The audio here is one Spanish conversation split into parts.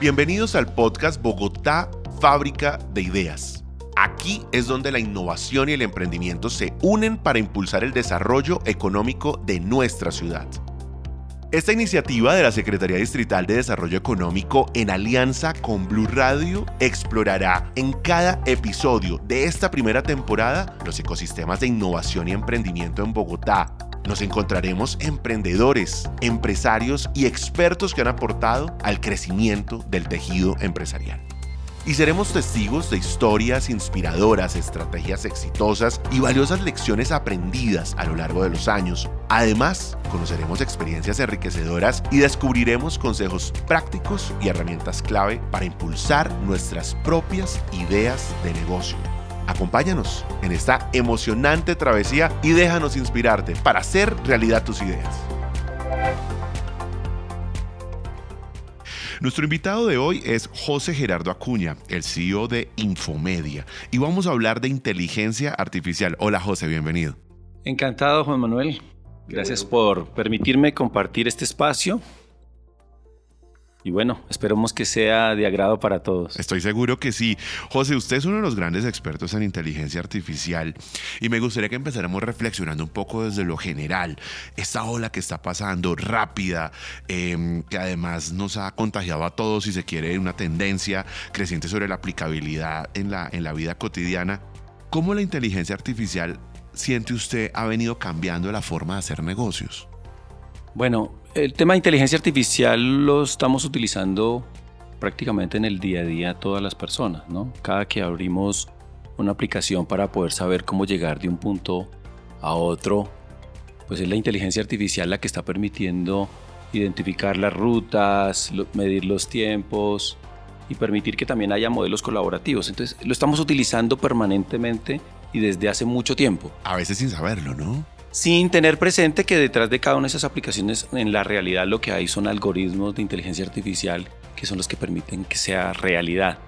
Bienvenidos al podcast Bogotá, Fábrica de Ideas. Aquí es donde la innovación y el emprendimiento se unen para impulsar el desarrollo económico de nuestra ciudad. Esta iniciativa de la Secretaría Distrital de Desarrollo Económico en alianza con Blue Radio explorará en cada episodio de esta primera temporada los ecosistemas de innovación y emprendimiento en Bogotá. Nos encontraremos emprendedores, empresarios y expertos que han aportado al crecimiento del tejido empresarial y seremos testigos de historias inspiradoras, estrategias exitosas y valiosas lecciones aprendidas a lo largo de los años. Además, conoceremos experiencias enriquecedoras y descubriremos consejos prácticos y herramientas clave para impulsar nuestras propias ideas de negocio. Acompáñanos en esta emocionante travesía y déjanos inspirarte para hacer realidad tus ideas. Nuestro invitado de hoy es José Gerardo Acuña, el CEO de Infomedia, y vamos a hablar de inteligencia artificial. Hola José, bienvenido. Encantado Juan Manuel. Gracias por permitirme compartir este espacio y bueno, esperemos que sea de agrado para todos. Estoy seguro que sí. José, usted es uno de los grandes expertos en inteligencia artificial y me gustaría que empezáramos reflexionando un poco desde lo general. Esta ola que está pasando rápida, em, que además nos ha contagiado a todos, si se quiere, una tendencia creciente sobre la aplicabilidad en la, en la vida cotidiana. ¿Cómo la inteligencia artificial siente usted ha venido cambiando la forma de hacer negocios? Bueno, el tema de inteligencia artificial lo estamos utilizando prácticamente en el día a día todas las personas, ¿no? Cada que abrimos una aplicación para poder saber cómo llegar de un punto a otro, pues es la inteligencia artificial la que está permitiendo identificar las rutas, medir los tiempos y permitir que también haya modelos colaborativos. Entonces lo estamos utilizando permanentemente y desde hace mucho tiempo. A veces sin saberlo, ¿no? Sin tener presente que detrás de cada una de esas aplicaciones en la realidad lo que hay son algoritmos de inteligencia artificial que son los que permiten que sea realidad.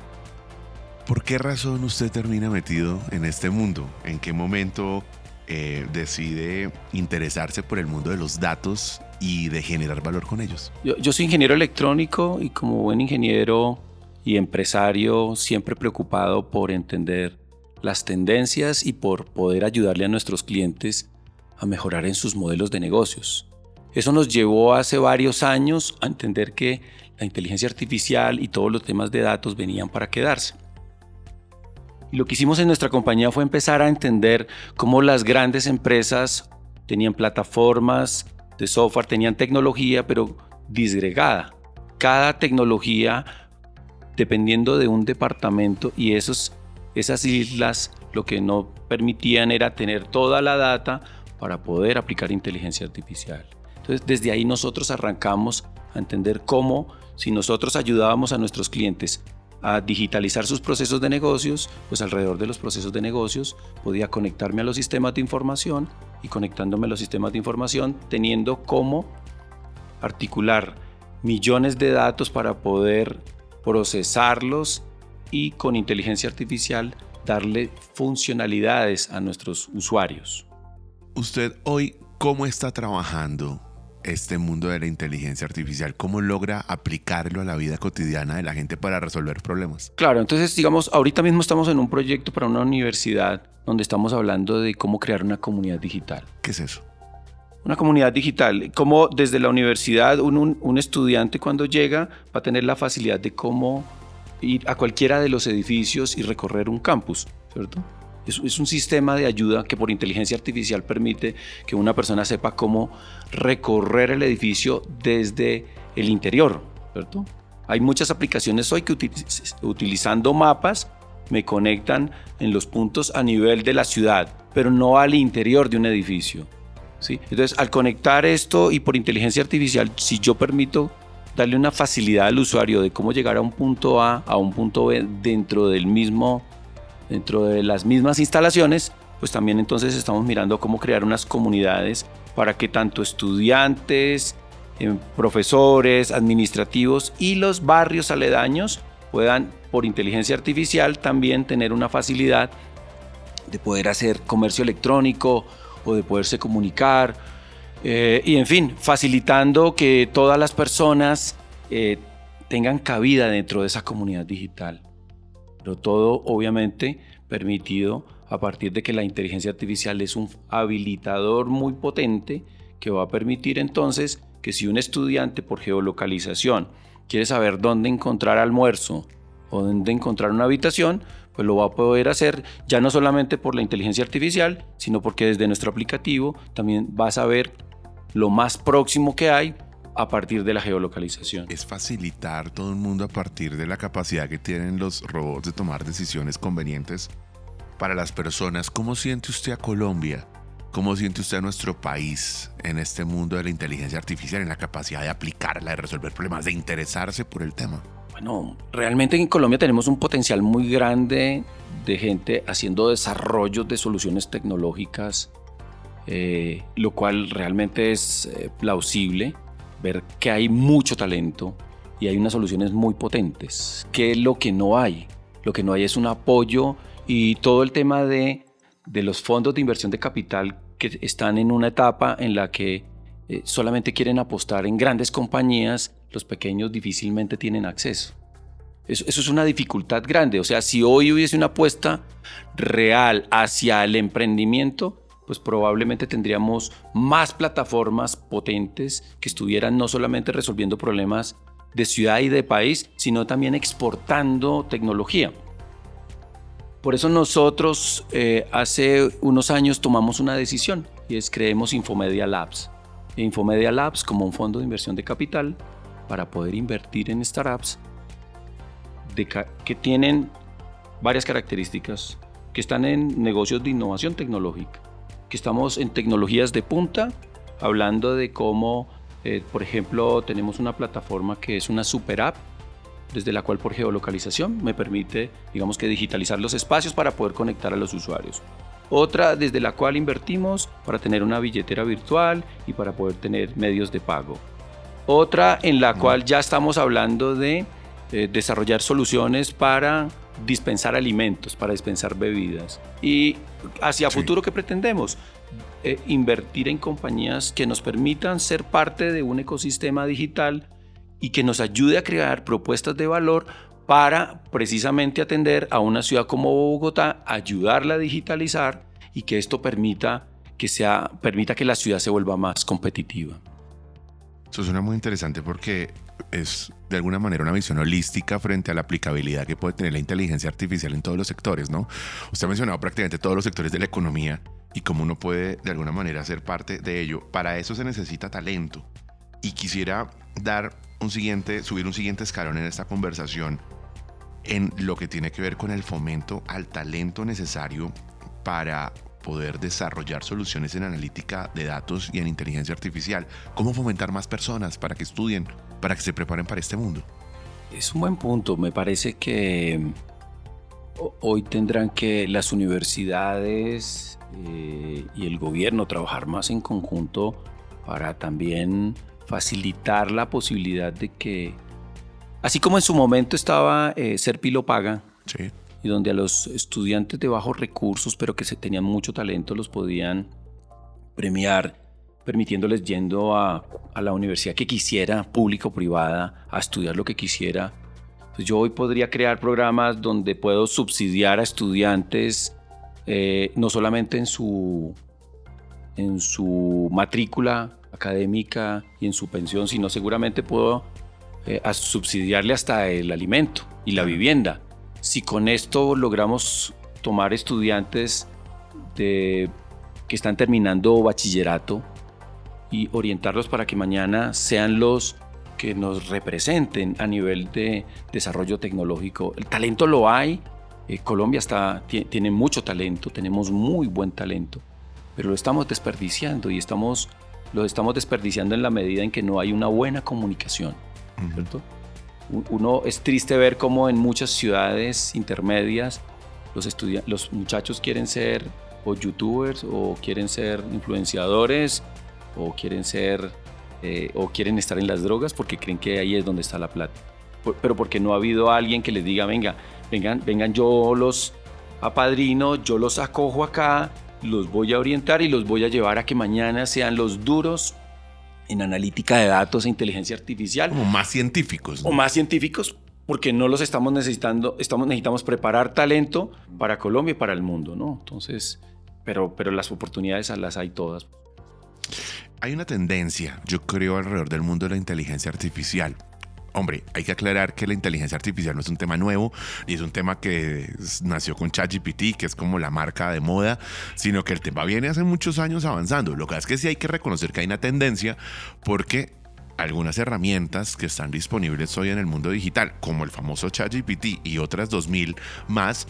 ¿Por qué razón usted termina metido en este mundo? ¿En qué momento eh, decide interesarse por el mundo de los datos y de generar valor con ellos? Yo, yo soy ingeniero electrónico y como buen ingeniero y empresario siempre preocupado por entender las tendencias y por poder ayudarle a nuestros clientes a mejorar en sus modelos de negocios. Eso nos llevó hace varios años a entender que la inteligencia artificial y todos los temas de datos venían para quedarse. Y lo que hicimos en nuestra compañía fue empezar a entender cómo las grandes empresas tenían plataformas de software, tenían tecnología, pero disgregada. Cada tecnología dependiendo de un departamento y esos, esas islas lo que no permitían era tener toda la data para poder aplicar inteligencia artificial. Entonces, desde ahí nosotros arrancamos a entender cómo, si nosotros ayudábamos a nuestros clientes a digitalizar sus procesos de negocios, pues alrededor de los procesos de negocios podía conectarme a los sistemas de información y conectándome a los sistemas de información teniendo cómo articular millones de datos para poder procesarlos y con inteligencia artificial darle funcionalidades a nuestros usuarios. Usted hoy, ¿cómo está trabajando este mundo de la inteligencia artificial? ¿Cómo logra aplicarlo a la vida cotidiana de la gente para resolver problemas? Claro, entonces digamos, ahorita mismo estamos en un proyecto para una universidad donde estamos hablando de cómo crear una comunidad digital. ¿Qué es eso? Una comunidad digital, como desde la universidad un, un estudiante cuando llega va a tener la facilidad de cómo ir a cualquiera de los edificios y recorrer un campus, ¿cierto? Es, un sistema de ayuda que por inteligencia artificial permite que una persona sepa cómo recorrer el edificio desde el interior, ¿cierto? Hay muchas aplicaciones hoy que utilizando mapas me conectan en los puntos a nivel de la ciudad, pero no al interior de un edificio. ¿sí? Entonces, al conectar esto y por inteligencia artificial, si yo permito darle una facilidad al usuario de cómo llegar a un punto A a un punto B dentro del mismo dentro de las mismas instalaciones, pues también entonces estamos mirando cómo crear unas comunidades para que tanto estudiantes, eh, profesores, administrativos y los barrios aledaños puedan por inteligencia artificial también tener una facilidad de poder hacer comercio electrónico o de poderse comunicar eh, y en fin, facilitando que todas las personas eh, tengan cabida dentro de esa comunidad digital. Pero todo obviamente permitido a partir de que la inteligencia artificial es un habilitador muy potente que va a permitir entonces que si un estudiante por geolocalización quiere saber dónde encontrar almuerzo o dónde encontrar una habitación, pues lo va a poder hacer ya no solamente por la inteligencia artificial, sino porque desde nuestro aplicativo también va a saber lo más próximo que hay a partir de la geolocalización. Es facilitar todo el mundo a partir de la capacidad que tienen los robots de tomar decisiones convenientes para las personas. ¿Cómo siente usted a Colombia? ¿Cómo siente usted a nuestro país en este mundo de la inteligencia artificial, en la capacidad de aplicarla, de resolver problemas, de interesarse por el tema? Bueno, realmente en Colombia tenemos un potencial muy grande de gente haciendo desarrollos de soluciones tecnológicas, eh, lo cual realmente es eh, plausible ver que hay mucho talento y hay unas soluciones muy potentes. ¿Qué es lo que no hay? Lo que no hay es un apoyo y todo el tema de, de los fondos de inversión de capital que están en una etapa en la que eh, solamente quieren apostar en grandes compañías, los pequeños difícilmente tienen acceso. Eso, eso, es una dificultad grande. O sea, si hoy hubiese una apuesta real hacia el emprendimiento, pues probablemente tendríamos más plataformas potentes que estuvieran no solamente resolviendo problemas de ciudad y de país, sino también exportando tecnología. Por eso nosotros eh, hace unos años tomamos una decisión y es creemos Infomedia Labs. Infomedia Labs como un fondo de inversión de capital para poder invertir en startups que tienen varias características, que están en negocios de innovación tecnológica, que estamos en tecnologías de punta, hablando de cómo, eh, por ejemplo, tenemos una plataforma que es una super app desde la cual por geolocalización me permite, digamos que digitalizar los espacios para poder conectar a los usuarios. Otra desde la cual invertimos para tener una billetera virtual y para poder tener medios de pago. Otra en la cual ya estamos hablando de eh, desarrollar soluciones para dispensar alimentos, para dispensar bebidas. Y hacia futuro, ¿qué pretendemos? Eh, invertir en compañías que nos permitan ser parte de un ecosistema digital y que nos ayude a crear propuestas de valor para precisamente atender a una ciudad como Bogotá, ayudarla a digitalizar y que esto permita que, sea, permita que la ciudad se vuelva más competitiva. Eso suena muy interesante porque es de alguna manera una visión holística frente a la aplicabilidad que puede tener la inteligencia artificial en todos los sectores, ¿no? Usted ha mencionado prácticamente todos los sectores de la economía y cómo uno puede de alguna manera ser parte de ello. Para eso se necesita talento. Y quisiera dar un siguiente, subir un siguiente escalón en esta conversación en lo que tiene que ver con el fomento al talento necesario para poder desarrollar soluciones en analítica de datos y en inteligencia artificial. ¿Cómo fomentar más personas para que estudien, para que se preparen para este mundo? Es un buen punto. Me parece que hoy tendrán que las universidades eh, y el gobierno trabajar más en conjunto para también facilitar la posibilidad de que, así como en su momento estaba eh, Ser Pilo Paga, y donde a los estudiantes de bajos recursos, pero que se tenían mucho talento, los podían premiar, permitiéndoles yendo a, la universidad que quisiera, pública o privada, a estudiar lo que quisiera. Pues yo hoy podría crear programas donde puedo subsidiar a estudiantes eh, no solamente en su, en su matrícula académica y en su pensión, sino seguramente puedo eh, subsidiarle hasta el alimento y la vivienda. Si con esto logramos tomar estudiantes de, que están terminando bachillerato y orientarlos para que mañana sean los que nos representen a nivel de desarrollo tecnológico. El talento lo hay, eh, Colombia está, tiene mucho talento, tenemos muy buen talento, pero lo estamos desperdiciando y estamos lo estamos desperdiciando en la medida en que no hay una buena comunicación. Uno es triste ver cómo en muchas ciudades intermedias los, los muchachos quieren ser o youtubers o quieren ser influenciadores o quieren ser eh, o quieren estar en las drogas porque creen que ahí es donde está la plata. pero porque no ha habido alguien que les diga, venga, vengan, vengan, yo los apadrino, yo los acojo acá, los voy a orientar y los voy a llevar a que mañana sean los duros en analítica de datos e inteligencia artificial. Como más científicos. O más científicos, porque no los estamos necesitando, estamos, necesitamos preparar talento para Colombia y para el mundo, ¿no? Entonces, pero, pero las oportunidades las hay todas. Hay una tendencia, yo creo, alrededor del mundo de la inteligencia artificial. Hombre, hay que aclarar que la inteligencia artificial no es un tema nuevo y es un tema que nació con ChatGPT, que es como la marca de moda, sino que el tema viene hace muchos años avanzando. Lo que es que sí hay que reconocer que hay una tendencia porque algunas herramientas que están disponibles hoy en el mundo digital, como el famoso ChatGPT y otras 2000 más,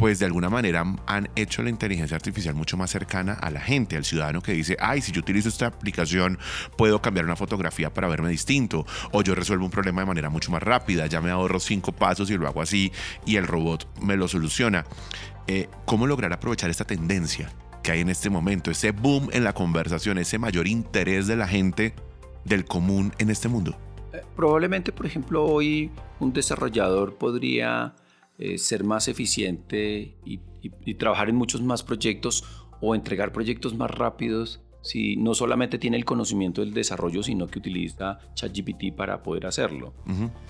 pues de alguna manera han hecho la inteligencia artificial mucho más cercana a la gente, al ciudadano que dice, ay, si yo utilizo esta aplicación, puedo cambiar una fotografía para verme distinto, o yo resuelvo un problema de manera mucho más rápida, ya me ahorro cinco pasos y lo hago así y el robot me lo soluciona. Eh, ¿Cómo lograr aprovechar esta tendencia que hay en este momento, ese boom en la conversación, ese mayor interés de la gente del común en este mundo? Eh, probablemente, por ejemplo, hoy un desarrollador podría eh, ser más eficiente y, trabajar en muchos más proyectos o entregar proyectos más rápidos si no solamente tiene el conocimiento del desarrollo, sino que utiliza ChatGPT para poder hacerlo.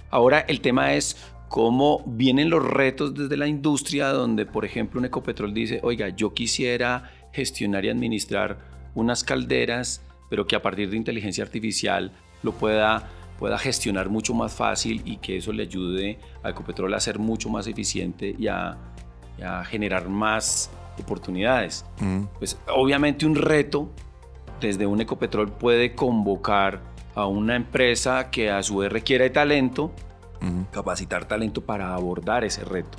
Ahora el tema es cómo vienen los retos desde la industria, donde por ejemplo un Ecopetrol dice, oiga, yo quisiera gestionar y administrar unas calderas, pero que a partir de inteligencia artificial lo pueda pueda gestionar mucho más fácil y que eso le ayude a Ecopetrol a ser mucho más eficiente y a, generar más oportunidades. Pues obviamente un reto desde un Ecopetrol puede convocar a una empresa que a su vez requiere talento, capacitar talento para abordar ese reto.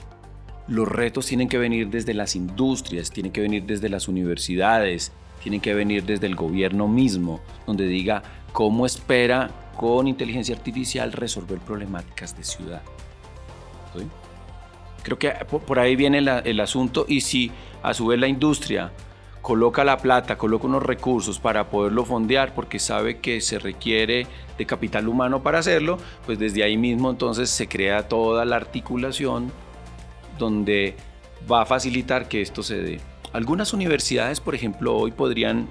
Los retos tienen que venir desde las industrias, tienen que venir desde las universidades, tienen que venir desde el gobierno mismo, donde diga cómo espera con inteligencia artificial resolver problemáticas de ciudad. Creo que por ahí viene el asunto y si a su vez la industria coloca la plata, coloca unos recursos para poderlo fondear porque sabe que se requiere de capital humano para hacerlo, pues desde ahí mismo entonces se crea toda la articulación donde va a facilitar que esto se dé. Algunas universidades, por ejemplo, hoy podrían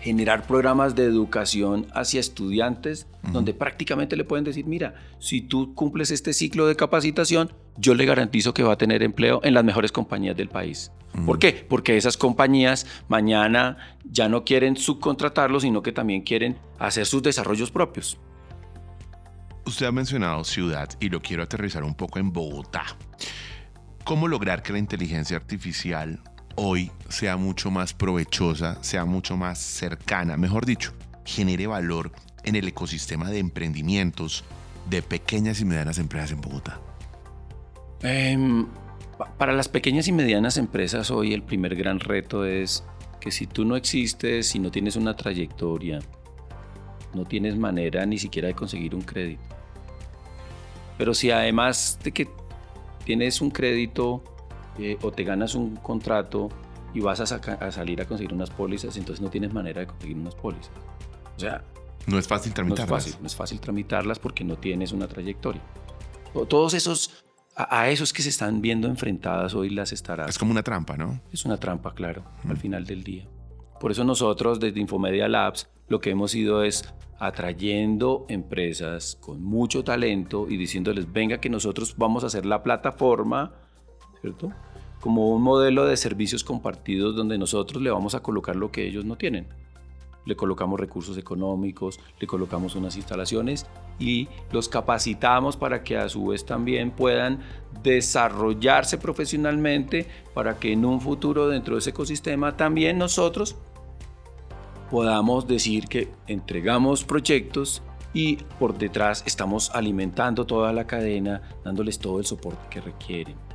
generar programas de educación hacia estudiantes donde prácticamente le pueden decir, mira, si tú cumples este ciclo de capacitación, yo le garantizo que va a tener empleo en las mejores compañías del país. ¿Por qué? Porque esas compañías mañana ya no quieren subcontratarlo, sino que también quieren hacer sus desarrollos propios. Usted ha mencionado ciudad y lo quiero aterrizar un poco en Bogotá. ¿Cómo lograr que la inteligencia artificial hoy sea mucho más provechosa, sea mucho más cercana, mejor dicho, genere valor en el ecosistema de emprendimientos de pequeñas y medianas empresas en Bogotá? Em, para las pequeñas y medianas empresas hoy el primer gran reto es que si tú no existes, si no tienes una trayectoria, no tienes manera ni siquiera de conseguir un crédito. Pero si además de que tienes un crédito, eh, o te ganas un contrato y vas a, salir a conseguir unas pólizas, entonces no tienes manera de conseguir unas pólizas. O sea... No es fácil tramitarlas. No es fácil, no es fácil tramitarlas porque no tienes una trayectoria. Todos esos, a, esos que se están viendo enfrentadas hoy las estarás. Es como una trampa, ¿no? Es una trampa, claro, al final del día. Por eso nosotros desde Infomedia Labs lo que hemos ido es atrayendo empresas con mucho talento y diciéndoles, venga que nosotros vamos a hacer la plataforma ¿cierto? Como un modelo de servicios compartidos donde nosotros le vamos a colocar lo que ellos no tienen. Le colocamos recursos económicos, le colocamos unas instalaciones y los capacitamos para que a su vez también puedan desarrollarse profesionalmente para que en un futuro dentro de ese ecosistema también nosotros podamos decir que entregamos proyectos y por detrás estamos alimentando toda la cadena, dándoles todo el soporte que requieren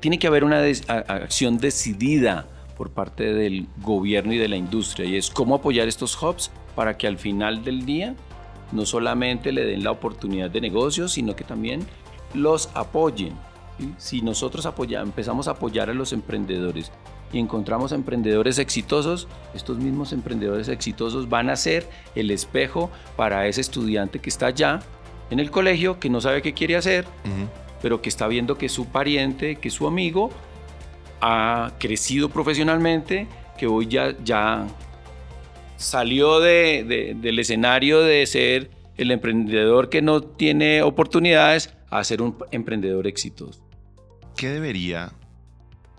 tiene que haber una acción decidida por parte del gobierno y de la industria y es cómo apoyar estos hubs para que al final del día no solamente le den la oportunidad de negocio, sino que también los apoyen. Si nosotros empezamos a apoyar a los emprendedores y encontramos emprendedores exitosos, estos mismos emprendedores exitosos van a ser el espejo para ese estudiante que está allá en el colegio, que no sabe qué quiere hacer, pero que está viendo que su pariente, que su amigo ha crecido profesionalmente, que hoy ya, ya salió del escenario de ser el emprendedor que no tiene oportunidades a ser un emprendedor exitoso. ¿Qué debería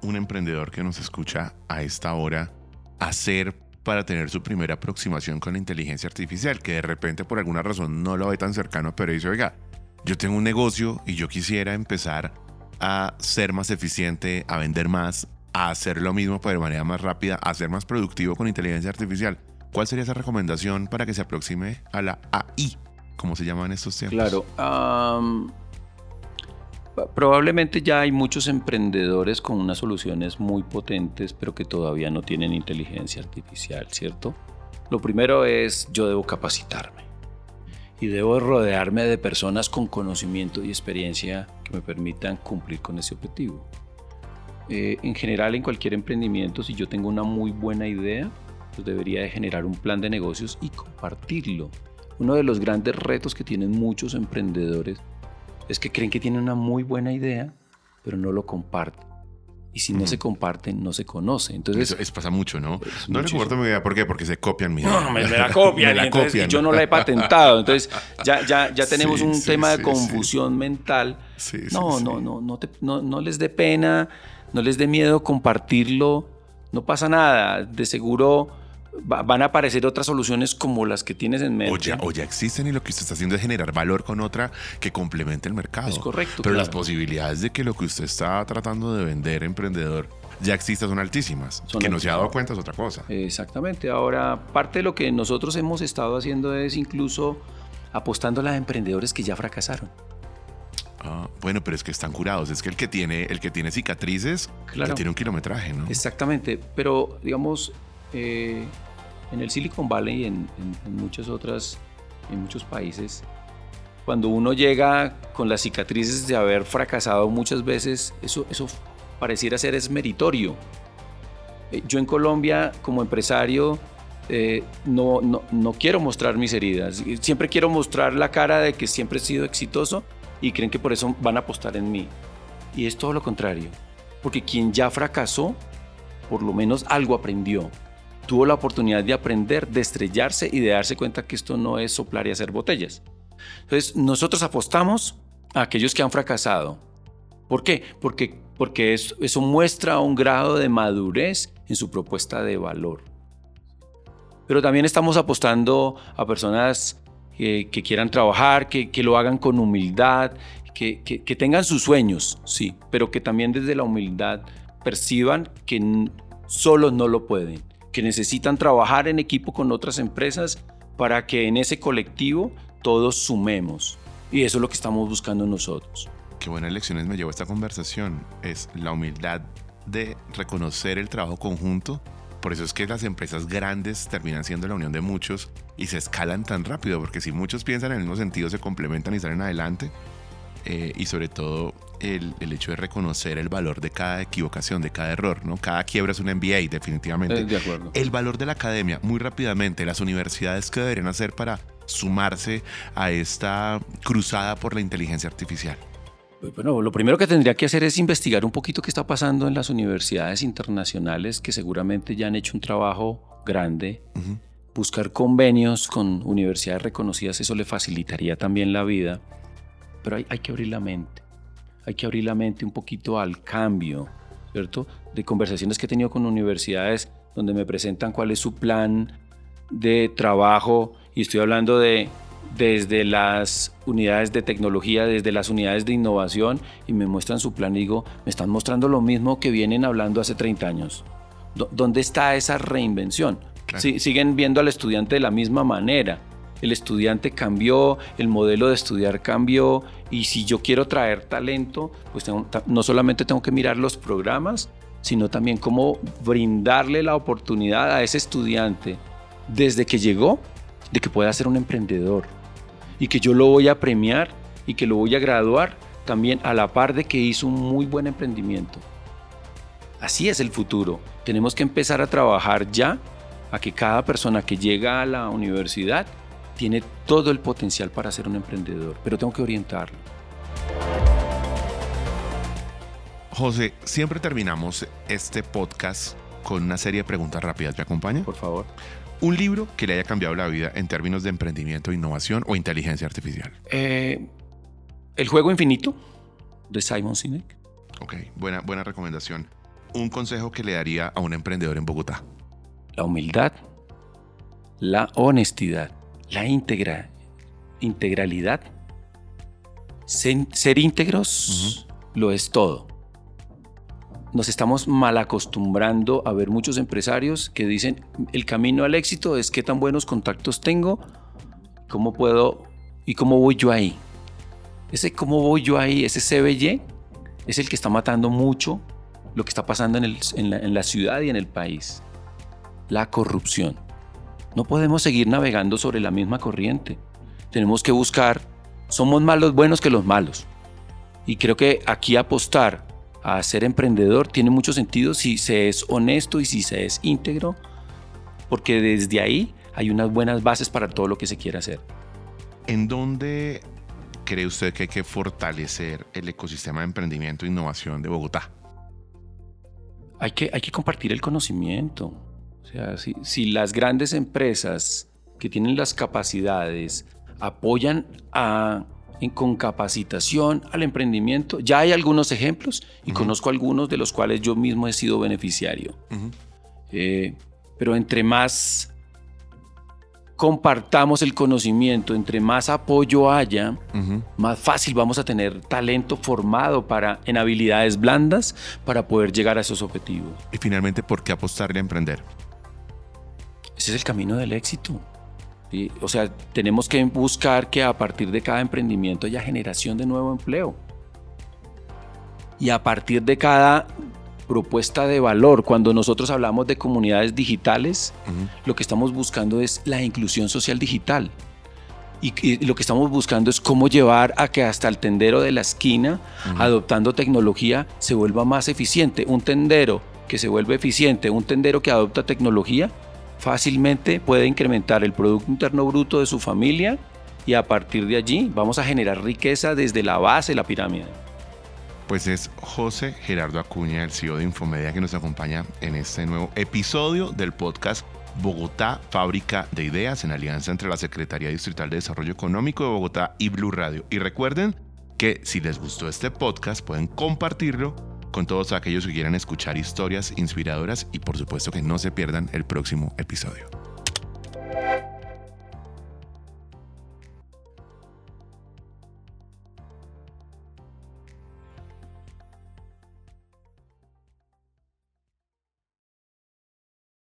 un emprendedor que nos escucha a esta hora hacer para tener su primera aproximación con la inteligencia artificial? Que de repente por alguna razón no lo ve tan cercano, pero dice, oiga, yo tengo un negocio y yo quisiera empezar a ser más eficiente, a vender más, a hacer lo mismo pero de manera más rápida, a ser más productivo con inteligencia artificial. ¿Cuál sería esa recomendación para que se aproxime a la AI, como se llaman estos tiempos? Claro. probablemente ya hay muchos emprendedores con unas soluciones muy potentes, pero que todavía no tienen inteligencia artificial, ¿cierto? Lo primero es yo debo capacitarme y debo rodearme de personas con conocimiento y experiencia que me permitan cumplir con ese objetivo. Eh, en general, en cualquier emprendimiento, si yo tengo una muy buena idea, pues debería de generar un plan de negocios y compartirlo. Uno de los grandes retos que tienen muchos emprendedores es que creen que tienen una muy buena idea, pero no lo comparten. Y si no se comparten, no se conocen. Entonces, Eso, pasa mucho, ¿no? No le comparto mi idea. ¿Por qué? Porque se copian mi idea. No, me, la copian. me la copian. yo no la he patentado. Entonces, ya, ya, ya tenemos un tema de confusión mental. no, no, no, no, no, no les dé pena, no les dé miedo compartirlo. No pasa nada. De seguro van a aparecer otras soluciones como las que tienes en mente. O ya, existen y lo que usted está haciendo es generar valor con otra que complemente el mercado. Es correcto. Pero las posibilidades de que lo que usted está tratando de vender, emprendedor, ya exista son altísimas. que no se ha dado cuenta es otra cosa. Exactamente. Ahora, parte de lo que nosotros hemos estado haciendo es incluso apostando a los emprendedores que ya fracasaron. Ah, bueno, pero es que están curados. Es que el que tiene, el que tiene cicatrices, claro. tiene un kilometraje, ¿no? Exactamente. Pero, digamos, eh, en el Silicon Valley y en, muchas otras, en muchos países, cuando uno llega con las cicatrices de haber fracasado muchas veces, eso, eso pareciera ser es meritorio. Eh, yo en Colombia, como empresario, eh, no, no, no, quiero mostrar mis heridas. Siempre quiero mostrar la cara de que siempre he sido exitoso y creen que por eso van a apostar en mí. Y es todo lo contrario. Porque quien ya fracasó, por lo menos algo aprendió tuvo la oportunidad de aprender, de estrellarse y de darse cuenta que esto no es soplar y hacer botellas. Entonces, nosotros apostamos a aquellos que han fracasado. ¿Por qué? Porque, porque eso, muestra un grado de madurez en su propuesta de valor. Pero también estamos apostando a personas que, quieran trabajar, que, lo hagan con humildad, que, tengan sus sueños, sí, pero que también desde la humildad perciban que solos no lo pueden que necesitan trabajar en equipo con otras empresas para que en ese colectivo todos sumemos. Y eso es lo que estamos buscando nosotros. Qué buenas lecciones me llevó esta conversación. Es la humildad de reconocer el trabajo conjunto. Por eso es que las empresas grandes terminan siendo la unión de muchos y se escalan tan rápido, porque si muchos piensan en el mismo sentido, se complementan y salen adelante. Eh, y sobre todo el, el, hecho de reconocer el valor de cada equivocación, de cada error, ¿no? Cada quiebra es un MBA, definitivamente. Eh, de acuerdo. El valor de la academia, muy rápidamente, las universidades que deberían hacer para sumarse a esta cruzada por la inteligencia artificial. Pues bueno, lo primero que tendría que hacer es investigar un poquito qué está pasando en las universidades internacionales que seguramente ya han hecho un trabajo grande. Buscar convenios con universidades reconocidas, eso le facilitaría también la vida pero hay, que abrir la mente. Hay que abrir la mente un poquito al cambio, ¿cierto? De conversaciones que he tenido con universidades donde me presentan cuál es su plan de trabajo y estoy hablando de desde las unidades de tecnología, desde las unidades de innovación y me muestran su plan y digo, me están mostrando lo mismo que vienen hablando hace 30 años. ¿Dónde está esa reinvención? siguen viendo al estudiante de la misma manera el estudiante cambió, el modelo de estudiar cambió y si yo quiero traer talento, pues no solamente tengo que mirar los programas, sino también cómo brindarle la oportunidad a ese estudiante desde que llegó de que pueda ser un emprendedor y que yo lo voy a premiar y que lo voy a graduar también a la par de que hizo un muy buen emprendimiento. Así es el futuro. Tenemos que empezar a trabajar ya a que cada persona que llega a la universidad tiene todo el potencial para ser un emprendedor, pero tengo que orientarlo. José, siempre terminamos este podcast con una serie de preguntas rápidas. ¿Me acompaña? Por favor. Un libro que le haya cambiado la vida en términos de emprendimiento, innovación o inteligencia artificial. Eh, el juego infinito de Simon Sinek. Ok, buena, buena recomendación. Un consejo que le daría a un emprendedor en Bogotá. La humildad, la honestidad, la integra, integralidad. Ser, íntegros lo es todo nos estamos mal acostumbrando a ver muchos empresarios que dicen el camino al éxito es qué tan buenos contactos tengo, cómo puedo y cómo voy yo ahí. Ese cómo voy yo ahí, ese CBY, es el que está matando mucho lo que está pasando en, en la ciudad y en el país. La corrupción. No podemos seguir navegando sobre la misma corriente. Tenemos que buscar, somos más los buenos que los malos. Y creo que aquí apostar a ser emprendedor tiene mucho sentido si se es honesto y si se es íntegro, porque desde ahí hay unas buenas bases para todo lo que se quiera hacer. ¿En dónde cree usted que hay que fortalecer el ecosistema de emprendimiento e innovación de Bogotá? Hay que, hay que compartir el conocimiento. O sea, si, si las grandes empresas que tienen las capacidades apoyan a con capacitación al emprendimiento. Ya hay algunos ejemplos y conozco algunos de los cuales yo mismo he sido beneficiario. Eh, pero entre más compartamos el conocimiento, entre más apoyo haya, más fácil vamos a tener talento formado para, en habilidades blandas para poder llegar a esos objetivos. Y finalmente, ¿por qué apostarle a emprender? Ese es el camino del éxito. O sea, tenemos que buscar que a partir de cada emprendimiento haya generación de nuevo empleo. Y a partir de cada propuesta de valor, cuando nosotros hablamos de comunidades digitales, lo que estamos buscando es la inclusión social digital. Y, lo que estamos buscando es cómo llevar a que hasta el tendero de la esquina, adoptando tecnología, se vuelva más eficiente. Un tendero que se vuelve eficiente, un tendero que adopta tecnología, fácilmente puede incrementar el Producto Interno Bruto de su familia y a partir de allí vamos a generar riqueza desde la base de la pirámide. Pues es José Gerardo Acuña, el CEO de Infomedia, que nos acompaña en este nuevo episodio del podcast Bogotá, Fábrica de Ideas, en alianza entre la Secretaría Distrital de Desarrollo Económico de Bogotá y Blue Radio. Y recuerden que si les gustó este podcast pueden compartirlo con todos aquellos que quieran escuchar historias inspiradoras y por supuesto que no se pierdan el próximo episodio.